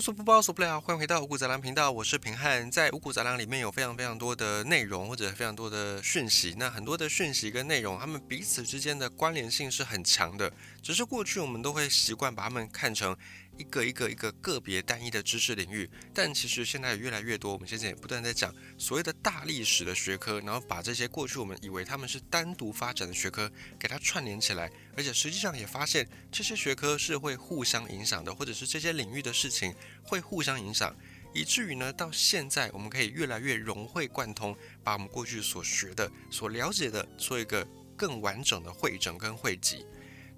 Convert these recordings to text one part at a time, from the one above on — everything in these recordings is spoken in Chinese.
无所不包，所不了。欢迎回到五谷杂粮频道，我是平汉。在五谷杂粮里面有非常非常多的内容，或者非常多的讯息。那很多的讯息跟内容，他们彼此之间的关联性是很强的。只是过去我们都会习惯把他们看成。一个一个一个个别单一的知识领域，但其实现在越来越多，我们现在也不断在讲所谓的大历史的学科，然后把这些过去我们以为他们是单独发展的学科，给它串联起来，而且实际上也发现这些学科是会互相影响的，或者是这些领域的事情会互相影响，以至于呢，到现在我们可以越来越融会贯通，把我们过去所学的、所了解的做一个更完整的会诊跟汇集。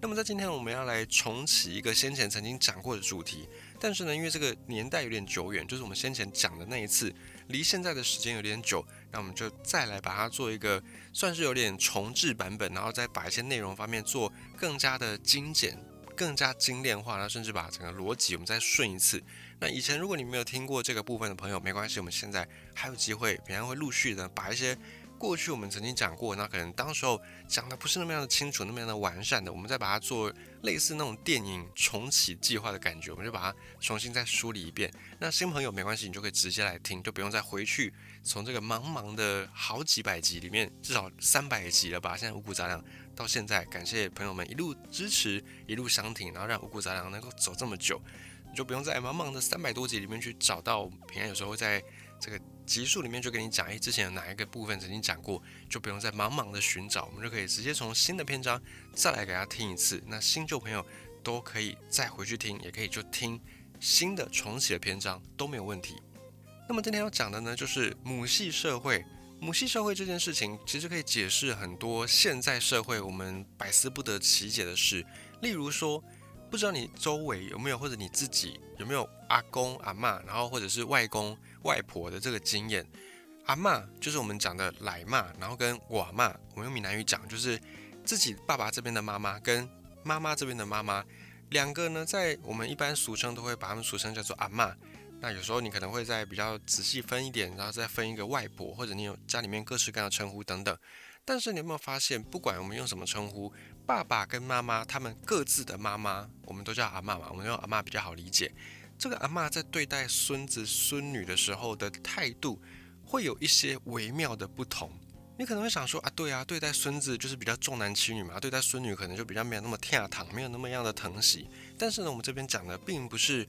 那么在今天我们要来重启一个先前曾经讲过的主题，但是呢，因为这个年代有点久远，就是我们先前讲的那一次，离现在的时间有点久，那我们就再来把它做一个算是有点重置版本，然后再把一些内容方面做更加的精简、更加精炼化，然后甚至把整个逻辑我们再顺一次。那以前如果你没有听过这个部分的朋友，没关系，我们现在还有机会，平常会陆续的把一些。过去我们曾经讲过，那可能当时候讲的不是那么样的清楚，那么样的完善的，我们再把它做类似那种电影重启计划的感觉，我们就把它重新再梳理一遍。那新朋友没关系，你就可以直接来听，就不用再回去从这个茫茫的好几百集里面，至少三百集了吧？现在五谷杂粮到现在，感谢朋友们一路支持，一路相挺，然后让五谷杂粮能够走这么久，你就不用在茫茫的三百多集里面去找到平安，有时候会在这个。集数里面就跟你讲，哎，之前有哪一个部分曾经讲过，就不用再茫茫的寻找，我们就可以直接从新的篇章再来给他听一次。那新旧朋友都可以再回去听，也可以就听新的重启的篇章都没有问题。那么今天要讲的呢，就是母系社会。母系社会这件事情，其实可以解释很多现在社会我们百思不得其解的事。例如说，不知道你周围有没有，或者你自己有没有阿公阿妈，然后或者是外公。外婆的这个经验，阿妈就是我们讲的奶妈，然后跟我妈，我们用闽南语讲就是自己爸爸这边的妈妈跟妈妈这边的妈妈，两个呢，在我们一般俗称都会把他们俗称叫做阿妈。那有时候你可能会在比较仔细分一点，然后再分一个外婆，或者你有家里面各式各样的称呼等等。但是你有没有发现，不管我们用什么称呼，爸爸跟妈妈他们各自的妈妈，我们都叫阿妈嘛，我们用阿妈比较好理解。这个阿妈在对待孙子孙女的时候的态度，会有一些微妙的不同。你可能会想说啊，对啊，对待孙子就是比较重男轻女嘛，对待孙女可能就比较没有那么疼疼，没有那么样的疼惜。但是呢，我们这边讲的并不是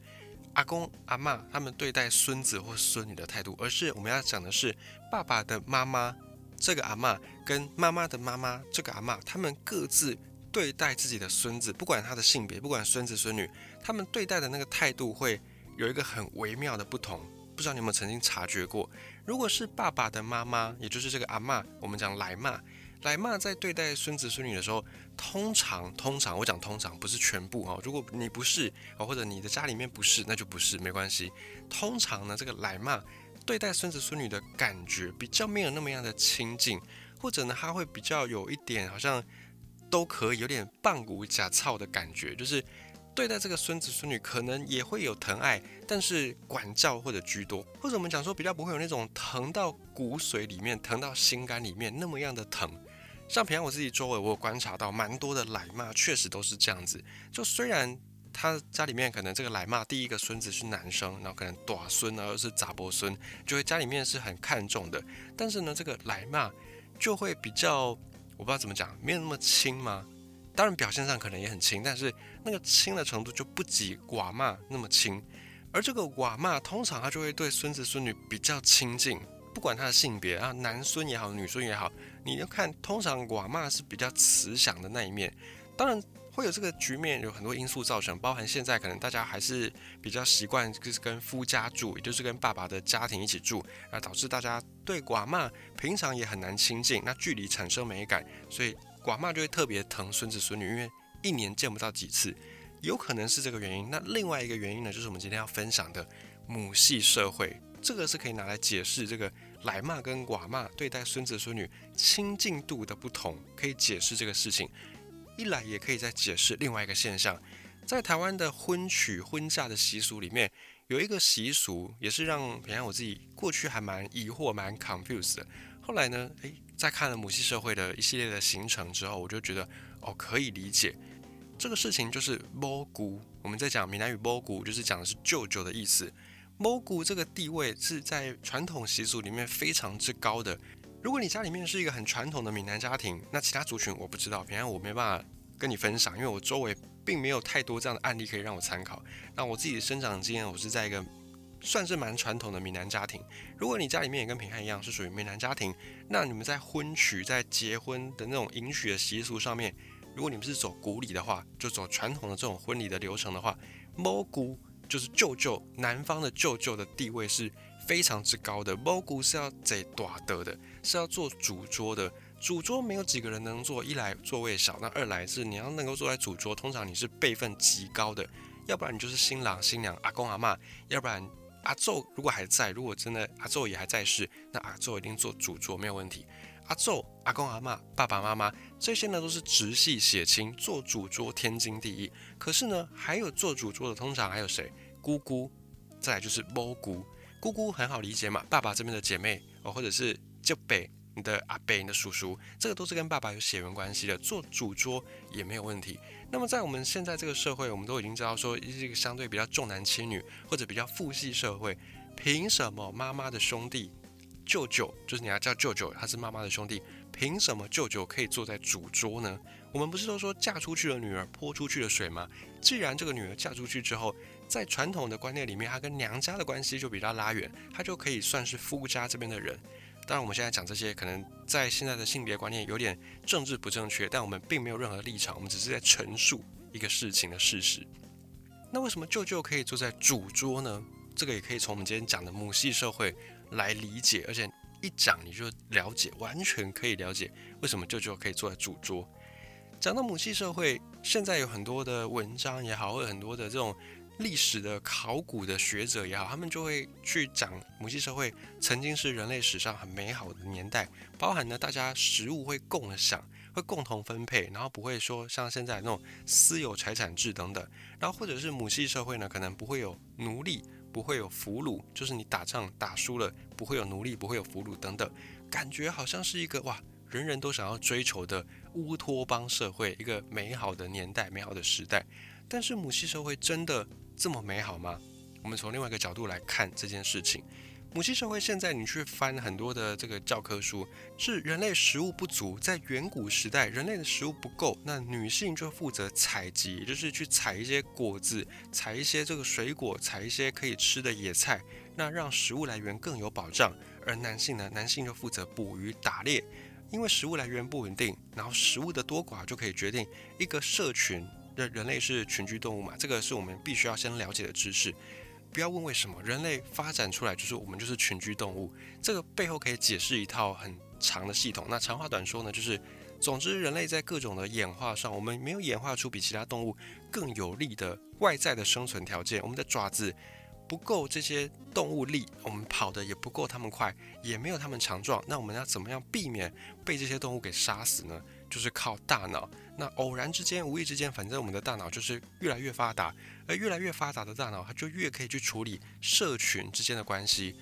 阿公阿妈他们对待孙子或孙女的态度，而是我们要讲的是爸爸的妈妈这个阿妈跟妈妈的妈妈这个阿妈，他们各自。对待自己的孙子，不管他的性别，不管孙子孙女，他们对待的那个态度会有一个很微妙的不同。不知道你有没有曾经察觉过？如果是爸爸的妈妈，也就是这个阿妈，我们讲来妈，来妈在对待孙子孙女的时候，通常通常我讲通常不是全部哦。如果你不是啊，或者你的家里面不是，那就不是没关系。通常呢，这个来妈对待孙子孙女的感觉比较没有那么样的亲近，或者呢，他会比较有一点好像。都可以有点棒骨假操的感觉，就是对待这个孙子孙女可能也会有疼爱，但是管教或者居多，或者我们讲说比较不会有那种疼到骨髓里面、疼到心肝里面那么样的疼。像平常我自己周围，我有观察到蛮多的奶妈，确实都是这样子。就虽然他家里面可能这个奶妈第一个孙子是男生，然后可能短孙啊又是杂伯孙，就会家里面是很看重的，但是呢，这个奶妈就会比较。我不知道怎么讲，没有那么亲吗？当然表现上可能也很亲，但是那个亲的程度就不及寡妈那么亲。而这个寡妈通常他就会对孙子孙女比较亲近，不管他的性别啊，男孙也好，女孙也好，你要看通常寡妈是比较慈祥的那一面。当然。会有这个局面，有很多因素造成，包含现在可能大家还是比较习惯就是跟夫家住，也就是跟爸爸的家庭一起住，那导致大家对寡妈平常也很难亲近，那距离产生美感，所以寡妈就会特别疼孙子孙女，因为一年见不到几次，有可能是这个原因。那另外一个原因呢，就是我们今天要分享的母系社会，这个是可以拿来解释这个来妈跟寡妈对待孙子孙女亲近度的不同，可以解释这个事情。一来也可以再解释另外一个现象，在台湾的婚娶婚嫁的习俗里面，有一个习俗也是让平安我自己过去还蛮疑惑、蛮 confused 的。后来呢，诶，在看了母系社会的一系列的形成之后，我就觉得哦，可以理解这个事情就是摸姑我们在讲闽南语 “mo 古”，就是讲的是舅舅的意思。mo 古这个地位是在传统习俗里面非常之高的。如果你家里面是一个很传统的闽南家庭，那其他族群我不知道，平安我没办法跟你分享，因为我周围并没有太多这样的案例可以让我参考。那我自己的生长经验，我是在一个。算是蛮传统的闽南家庭。如果你家里面也跟平安一样是属于闽南家庭，那你们在婚娶、在结婚的那种迎娶的习俗上面，如果你们是走古礼的话，就走传统的这种婚礼的流程的话，某姑就是舅舅，男方的舅舅的地位是非常之高的。猫姑是要在大德的，是要做主桌的。主桌没有几个人能坐，一来座位少，那二来是你要能够坐在主桌，通常你是辈分极高的，要不然你就是新郎新娘阿公阿妈，要不然。阿昼如果还在，如果真的阿昼也还在世，那阿昼一定做主桌没有问题。阿昼、阿公、阿妈、爸爸妈妈这些呢都是直系血亲，做主桌天经地义。可是呢，还有做主桌的，通常还有谁？姑姑，再来就是猫姑。姑姑很好理解嘛，爸爸这边的姐妹哦，或者是舅辈。你的阿伯、你的叔叔，这个都是跟爸爸有血缘关系的，做主桌也没有问题。那么在我们现在这个社会，我们都已经知道说，一个相对比较重男轻女或者比较父系社会，凭什么妈妈的兄弟、舅舅，就是你要叫舅舅，他是妈妈的兄弟，凭什么舅舅可以坐在主桌呢？我们不是都说嫁出去的女儿泼出去的水吗？既然这个女儿嫁出去之后，在传统的观念里面，她跟娘家的关系就比较拉远，她就可以算是夫家这边的人。当然，我们现在讲这些，可能在现在的性别观念有点政治不正确，但我们并没有任何立场，我们只是在陈述一个事情的事实。那为什么舅舅可以坐在主桌呢？这个也可以从我们今天讲的母系社会来理解，而且一讲你就了解，完全可以了解为什么舅舅可以坐在主桌。讲到母系社会，现在有很多的文章也好，或者很多的这种。历史的考古的学者也好，他们就会去讲母系社会曾经是人类史上很美好的年代，包含呢大家食物会共享，会共同分配，然后不会说像现在那种私有财产制等等，然后或者是母系社会呢，可能不会有奴隶，不会有俘虏，就是你打仗打输了不会有奴隶，不会有俘虏等等，感觉好像是一个哇，人人都想要追求的乌托邦社会，一个美好的年代，美好的时代，但是母系社会真的。这么美好吗？我们从另外一个角度来看这件事情。母系社会现在你去翻很多的这个教科书，是人类食物不足，在远古时代人类的食物不够，那女性就负责采集，就是去采一些果子，采一些这个水果，采一些可以吃的野菜，那让食物来源更有保障。而男性呢，男性就负责捕鱼打猎，因为食物来源不稳定，然后食物的多寡就可以决定一个社群。人人类是群居动物嘛？这个是我们必须要先了解的知识。不要问为什么，人类发展出来就是我们就是群居动物。这个背后可以解释一套很长的系统。那长话短说呢，就是总之人类在各种的演化上，我们没有演化出比其他动物更有利的外在的生存条件。我们的爪子不够这些动物力，我们跑的也不够它们快，也没有它们强壮。那我们要怎么样避免被这些动物给杀死呢？就是靠大脑。那偶然之间、无意之间，反正我们的大脑就是越来越发达，而越来越发达的大脑，它就越可以去处理社群之间的关系，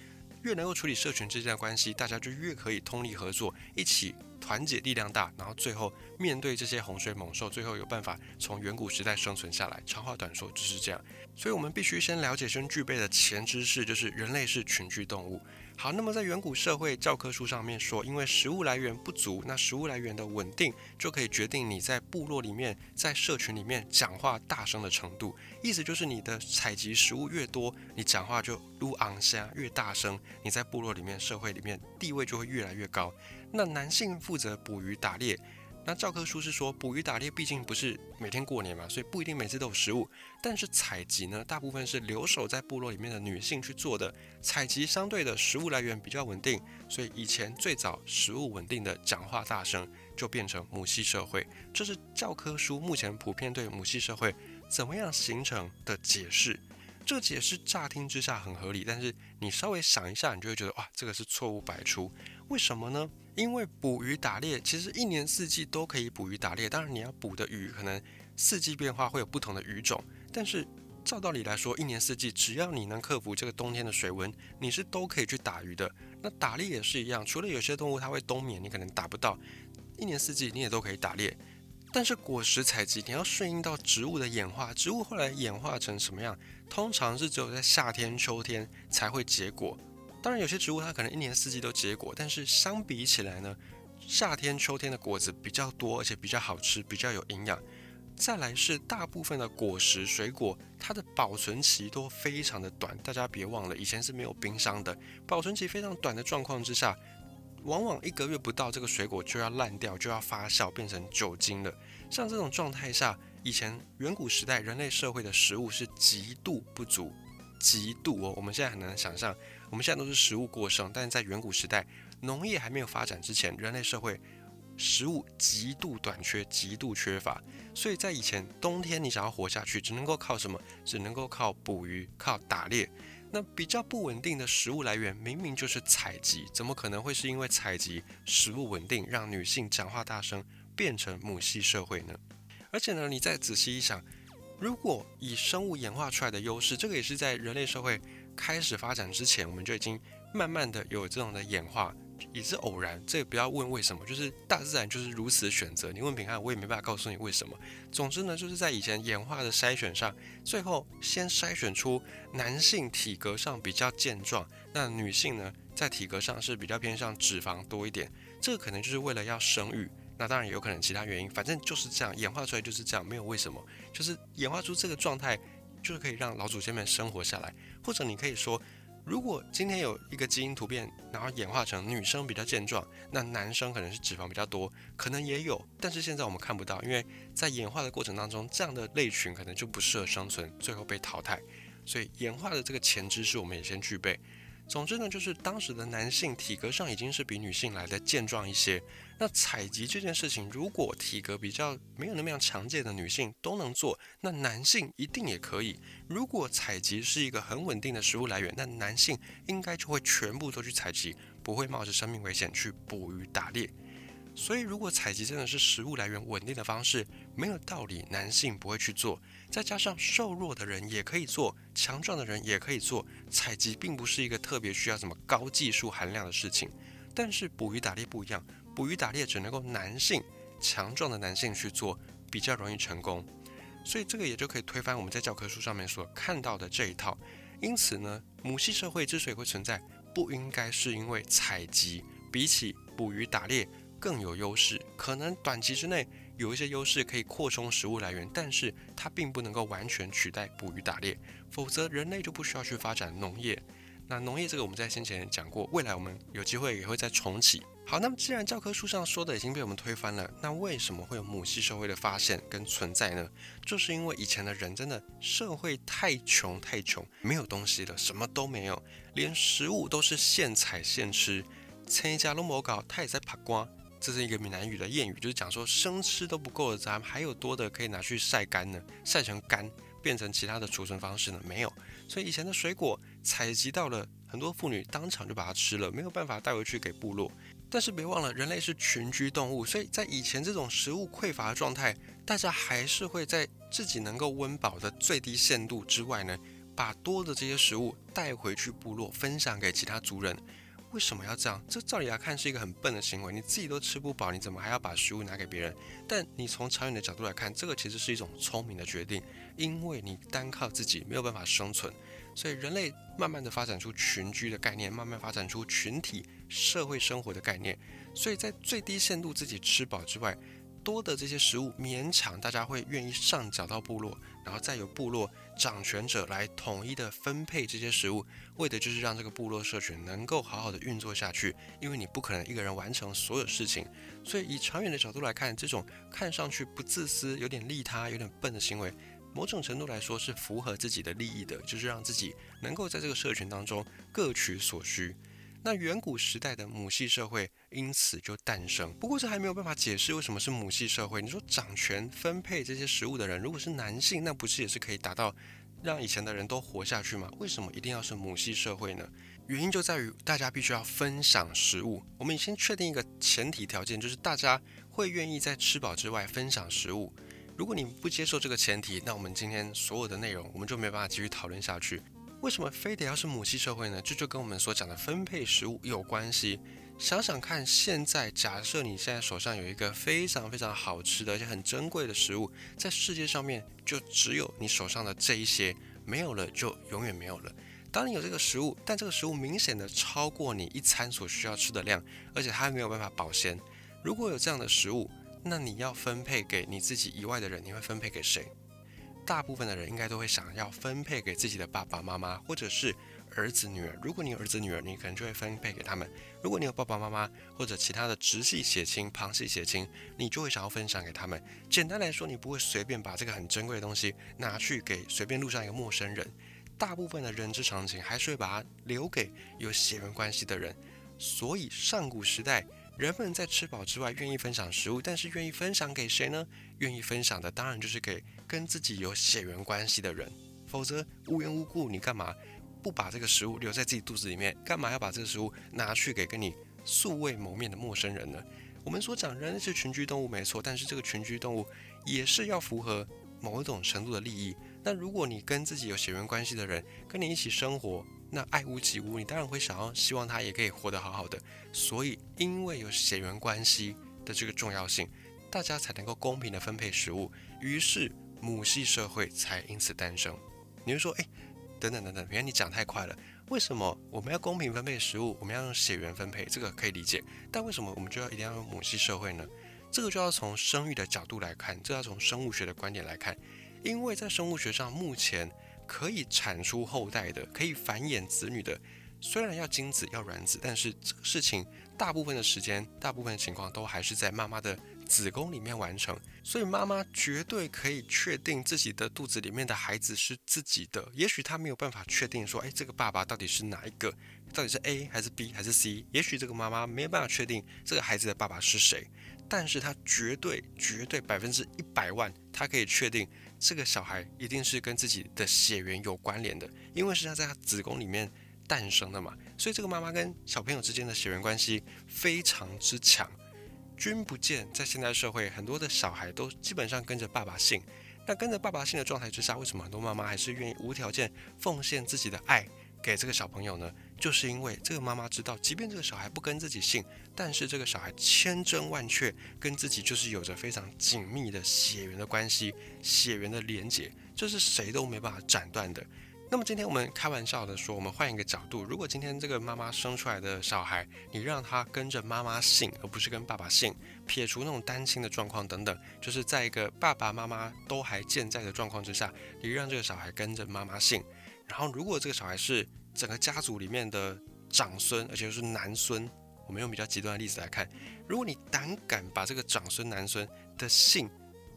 越能够处理社群之间的关系，大家就越可以通力合作，一起团结力量大，然后最后面对这些洪水猛兽，最后有办法从远古时代生存下来。长话短说就是这样，所以我们必须先了解、先具备的前知识，就是人类是群居动物。好，那么在远古社会教科书上面说，因为食物来源不足，那食物来源的稳定就可以决定你在部落里面、在社群里面讲话大声的程度。意思就是你的采集食物越多，你讲话就越昂声、越大声，你在部落里面、社会里面地位就会越来越高。那男性负责捕鱼打猎。那教科书是说，捕鱼打猎毕竟不是每天过年嘛，所以不一定每次都有食物。但是采集呢，大部分是留守在部落里面的女性去做的。采集相对的食物来源比较稳定，所以以前最早食物稳定的讲话大声就变成母系社会。这是教科书目前普遍对母系社会怎么样形成的解释。这个解释乍听之下很合理，但是你稍微想一下，你就会觉得哇，这个是错误百出。为什么呢？因为捕鱼打猎其实一年四季都可以捕鱼打猎，当然你要捕的鱼可能四季变化会有不同的鱼种，但是照道理来说，一年四季只要你能克服这个冬天的水温，你是都可以去打鱼的。那打猎也是一样，除了有些动物它会冬眠，你可能打不到，一年四季你也都可以打猎。但是果实采集你要顺应到植物的演化，植物后来演化成什么样？通常是只有在夏天、秋天才会结果。当然，有些植物它可能一年四季都结果，但是相比起来呢，夏天、秋天的果子比较多，而且比较好吃，比较有营养。再来是大部分的果实水果，它的保存期都非常的短。大家别忘了，以前是没有冰箱的，保存期非常短的状况之下，往往一个月不到，这个水果就要烂掉，就要发酵变成酒精了。像这种状态下，以前远古时代人类社会的食物是极度不足，极度哦。我们现在很难想象。我们现在都是食物过剩，但是在远古时代，农业还没有发展之前，人类社会食物极度短缺，极度缺乏。所以在以前，冬天你想要活下去，只能够靠什么？只能够靠捕鱼，靠打猎。那比较不稳定的食物来源，明明就是采集，怎么可能会是因为采集食物稳定，让女性讲话大声，变成母系社会呢？而且呢，你再仔细一想，如果以生物演化出来的优势，这个也是在人类社会。开始发展之前，我们就已经慢慢的有这种的演化，也是偶然。这个不要问为什么，就是大自然就是如此选择。你问平安，我也没办法告诉你为什么。总之呢，就是在以前演化的筛选上，最后先筛选出男性体格上比较健壮，那女性呢在体格上是比较偏向脂肪多一点。这个可能就是为了要生育。那当然也有可能其他原因，反正就是这样演化出来就是这样，没有为什么，就是演化出这个状态。就是可以让老祖先们生活下来，或者你可以说，如果今天有一个基因突变，然后演化成女生比较健壮，那男生可能是脂肪比较多，可能也有，但是现在我们看不到，因为在演化的过程当中，这样的类群可能就不适合生存，最后被淘汰。所以演化的这个前知识我们也先具备。总之呢，就是当时的男性体格上已经是比女性来的健壮一些。那采集这件事情，如果体格比较没有那么样强健的女性都能做，那男性一定也可以。如果采集是一个很稳定的食物来源，那男性应该就会全部都去采集，不会冒着生命危险去捕鱼打猎。所以，如果采集真的是食物来源稳定的方式，没有道理男性不会去做。再加上瘦弱的人也可以做，强壮的人也可以做。采集并不是一个特别需要什么高技术含量的事情。但是捕鱼打猎不一样，捕鱼打猎只能够男性强壮的男性去做，比较容易成功。所以这个也就可以推翻我们在教科书上面所看到的这一套。因此呢，母系社会之所以会存在，不应该是因为采集比起捕鱼打猎。更有优势，可能短期之内有一些优势可以扩充食物来源，但是它并不能够完全取代捕鱼打猎，否则人类就不需要去发展农业。那农业这个我们在先前讲过，未来我们有机会也会再重启。好，那么既然教科书上说的已经被我们推翻了，那为什么会有母系社会的发现跟存在呢？就是因为以前的人真的社会太穷太穷，没有东西了，什么都没有，连食物都是现采现吃，一家都没搞，他也在爬瓜。这是一个闽南语的谚语，就是讲说生吃都不够的，咱们还有多的可以拿去晒干呢，晒成干，变成其他的储存方式呢？没有，所以以前的水果采集到了，很多妇女当场就把它吃了，没有办法带回去给部落。但是别忘了，人类是群居动物，所以在以前这种食物匮乏的状态，大家还是会在自己能够温饱的最低限度之外呢，把多的这些食物带回去部落，分享给其他族人。为什么要这样？这照理来看是一个很笨的行为。你自己都吃不饱，你怎么还要把食物拿给别人？但你从长远的角度来看，这个其实是一种聪明的决定，因为你单靠自己没有办法生存，所以人类慢慢的发展出群居的概念，慢慢发展出群体社会生活的概念。所以在最低限度自己吃饱之外，多的这些食物勉强大家会愿意上缴到部落，然后再由部落。掌权者来统一的分配这些食物，为的就是让这个部落社群能够好好的运作下去。因为你不可能一个人完成所有事情，所以以长远的角度来看，这种看上去不自私、有点利他、有点笨的行为，某种程度来说是符合自己的利益的，就是让自己能够在这个社群当中各取所需。那远古时代的母系社会因此就诞生。不过这还没有办法解释为什么是母系社会。你说掌权分配这些食物的人如果是男性，那不是也是可以达到让以前的人都活下去吗？为什么一定要是母系社会呢？原因就在于大家必须要分享食物。我们先确定一个前提条件，就是大家会愿意在吃饱之外分享食物。如果你不接受这个前提，那我们今天所有的内容我们就没办法继续讨论下去。为什么非得要是母系社会呢？这就跟我们所讲的分配食物有关系。想想看，现在假设你现在手上有一个非常非常好吃的而且很珍贵的食物，在世界上面就只有你手上的这一些，没有了就永远没有了。当你有这个食物，但这个食物明显的超过你一餐所需要吃的量，而且它没有办法保鲜。如果有这样的食物，那你要分配给你自己以外的人，你会分配给谁？大部分的人应该都会想要分配给自己的爸爸妈妈，或者是儿子女儿。如果你有儿子女儿，你可能就会分配给他们；如果你有爸爸妈妈或者其他的直系血亲、旁系血亲，你就会想要分享给他们。简单来说，你不会随便把这个很珍贵的东西拿去给随便路上一个陌生人。大部分的人之常情，还是会把它留给有血缘关系的人。所以上古时代，人们在吃饱之外，愿意分享食物，但是愿意分享给谁呢？愿意分享的当然就是给跟自己有血缘关系的人。否则无缘无故，你干嘛不把这个食物留在自己肚子里面？干嘛要把这个食物拿去给跟你素未谋面的陌生人呢？我们所讲人是群居动物没错，但是这个群居动物也是要符合某一种程度的利益。那如果你跟自己有血缘关系的人跟你一起生活，那爱屋及乌，你当然会想要希望他也可以活得好好的。所以，因为有血缘关系的这个重要性，大家才能够公平的分配食物，于是母系社会才因此诞生。你会说，哎，等等等等，原来你讲太快了。为什么我们要公平分配食物？我们要用血缘分配，这个可以理解。但为什么我们就要一定要用母系社会呢？这个就要从生育的角度来看，这要从生物学的观点来看。因为在生物学上，目前可以产出后代的、可以繁衍子女的，虽然要精子、要卵子，但是这个事情大部分的时间、大部分的情况都还是在妈妈的子宫里面完成。所以妈妈绝对可以确定自己的肚子里面的孩子是自己的。也许她没有办法确定说，哎，这个爸爸到底是哪一个？到底是 A 还是 B 还是 C？也许这个妈妈没有办法确定这个孩子的爸爸是谁，但是她绝对、绝对百分之一百万，她可以确定。这个小孩一定是跟自己的血缘有关联的，因为是他在他子宫里面诞生的嘛，所以这个妈妈跟小朋友之间的血缘关系非常之强。君不见，在现代社会，很多的小孩都基本上跟着爸爸姓。那跟着爸爸姓的状态之下，为什么很多妈妈还是愿意无条件奉献自己的爱给这个小朋友呢？就是因为这个妈妈知道，即便这个小孩不跟自己姓，但是这个小孩千真万确跟自己就是有着非常紧密的血缘的关系、血缘的连结，这是谁都没办法斩断的。那么今天我们开玩笑的说，我们换一个角度，如果今天这个妈妈生出来的小孩，你让他跟着妈妈姓，而不是跟爸爸姓，撇除那种单亲的状况等等，就是在一个爸爸妈妈都还健在的状况之下，你让这个小孩跟着妈妈姓，然后如果这个小孩是整个家族里面的长孙，而且又是男孙，我们用比较极端的例子来看，如果你胆敢把这个长孙男孙的姓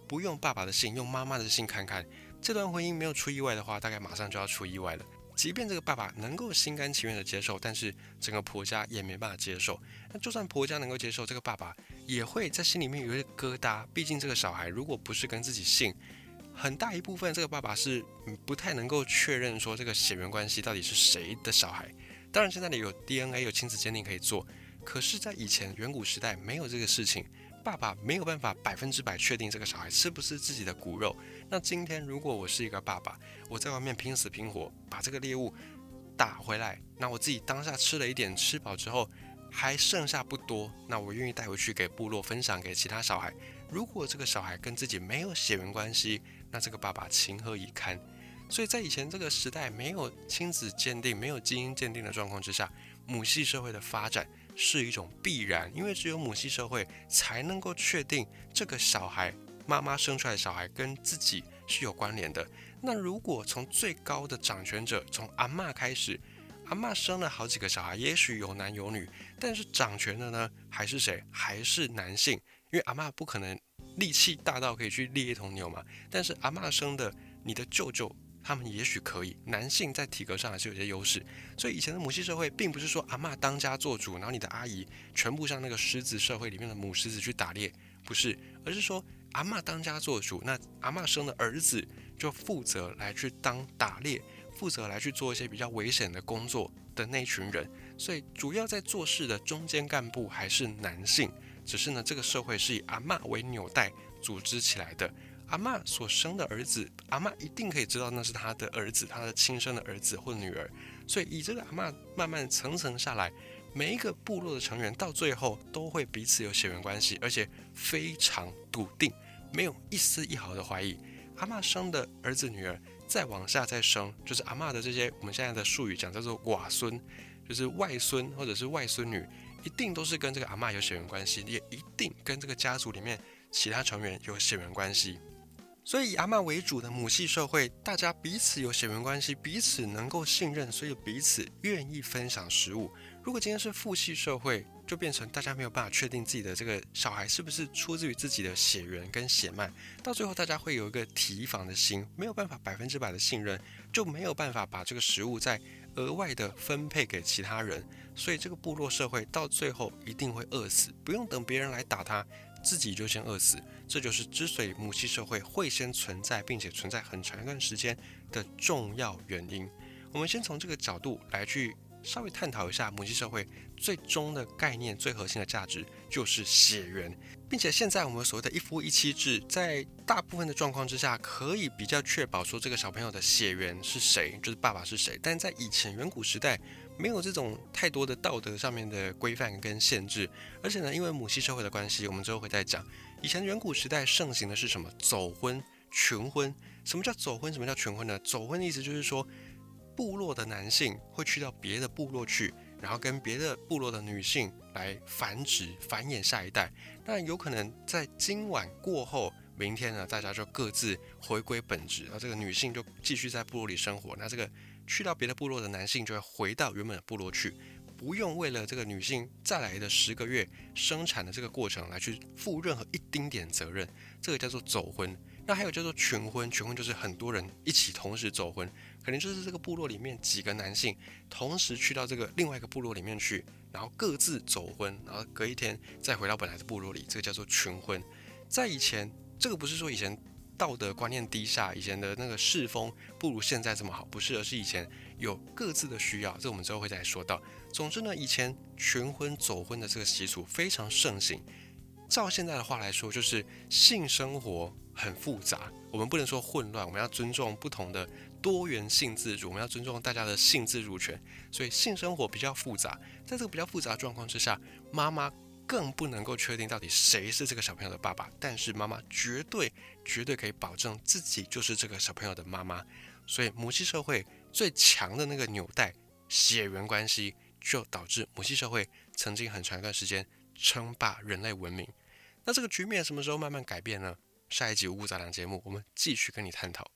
不用爸爸的姓，用妈妈的姓看看，这段婚姻没有出意外的话，大概马上就要出意外了。即便这个爸爸能够心甘情愿的接受，但是整个婆家也没办法接受。那就算婆家能够接受，这个爸爸也会在心里面有一个疙瘩。毕竟这个小孩如果不是跟自己姓。很大一部分，这个爸爸是不太能够确认说这个血缘关系到底是谁的小孩。当然，现在呢有 DNA 有亲子鉴定可以做，可是，在以前远古时代没有这个事情，爸爸没有办法百分之百确定这个小孩是不是自己的骨肉。那今天如果我是一个爸爸，我在外面拼死拼活把这个猎物打回来，那我自己当下吃了一点，吃饱之后还剩下不多，那我愿意带回去给部落分享给其他小孩。如果这个小孩跟自己没有血缘关系，那这个爸爸情何以堪？所以在以前这个时代，没有亲子鉴定、没有基因鉴定的状况之下，母系社会的发展是一种必然，因为只有母系社会才能够确定这个小孩妈妈生出来的小孩跟自己是有关联的。那如果从最高的掌权者，从阿妈开始，阿妈生了好几个小孩，也许有男有女，但是掌权的呢，还是谁？还是男性？因为阿妈不可能。力气大到可以去猎一头牛嘛？但是阿妈生的你的舅舅，他们也许可以。男性在体格上还是有些优势，所以以前的母系社会并不是说阿妈当家做主，然后你的阿姨全部像那个狮子社会里面的母狮子去打猎，不是，而是说阿妈当家做主，那阿妈生的儿子就负责来去当打猎，负责来去做一些比较危险的工作的那群人，所以主要在做事的中间干部还是男性。只是呢，这个社会是以阿妈为纽带组织起来的。阿妈所生的儿子，阿妈一定可以知道那是他的儿子，他的亲生的儿子或女儿。所以以这个阿妈慢慢层层下来，每一个部落的成员到最后都会彼此有血缘关系，而且非常笃定，没有一丝一毫的怀疑。阿嬷生的儿子女儿，再往下再生，就是阿嬷的这些我们现在的术语讲叫做寡孙，就是外孙或者是外孙女，一定都是跟这个阿嬷有血缘关系，也一定跟这个家族里面其他成员有血缘关系。所以以阿嬷为主的母系社会，大家彼此有血缘关系，彼此能够信任，所以彼此愿意分享食物。如果今天是父系社会，就变成大家没有办法确定自己的这个小孩是不是出自于自己的血缘跟血脉，到最后大家会有一个提防的心，没有办法百分之百的信任，就没有办法把这个食物再额外的分配给其他人，所以这个部落社会到最后一定会饿死，不用等别人来打他。自己就先饿死，这就是之所以母系社会会先存在，并且存在很长一段时间的重要原因。我们先从这个角度来去稍微探讨一下母系社会最终的概念、最核心的价值就是血缘，并且现在我们所谓的一夫一妻制，在大部分的状况之下，可以比较确保说这个小朋友的血缘是谁，就是爸爸是谁。但在以前远古时代。没有这种太多的道德上面的规范跟限制，而且呢，因为母系社会的关系，我们之后会再讲。以前远古时代盛行的是什么？走婚、群婚。什么叫走婚？什么叫群婚呢？走婚的意思就是说，部落的男性会去到别的部落去，然后跟别的部落的女性来繁殖、繁衍下一代。那有可能在今晚过后，明天呢，大家就各自回归本职，然后这个女性就继续在部落里生活。那这个。去到别的部落的男性就会回到原本的部落去，不用为了这个女性再来的十个月生产的这个过程来去负任何一丁点责任，这个叫做走婚。那还有叫做群婚，群婚就是很多人一起同时走婚，可能就是这个部落里面几个男性同时去到这个另外一个部落里面去，然后各自走婚，然后隔一天再回到本来的部落里，这个叫做群婚。在以前，这个不是说以前。道德观念低下，以前的那个世风不如现在这么好，不是，而是以前有各自的需要，这我们之后会再说到。总之呢，以前群婚走婚的这个习俗非常盛行。照现在的话来说，就是性生活很复杂，我们不能说混乱，我们要尊重不同的多元性自主，我们要尊重大家的性自主权，所以性生活比较复杂。在这个比较复杂的状况之下，妈妈。更不能够确定到底谁是这个小朋友的爸爸，但是妈妈绝对绝对可以保证自己就是这个小朋友的妈妈。所以母系社会最强的那个纽带血缘关系，就导致母系社会曾经很长一段时间称霸人类文明。那这个局面什么时候慢慢改变呢？下一集五谷杂粮节目，我们继续跟你探讨。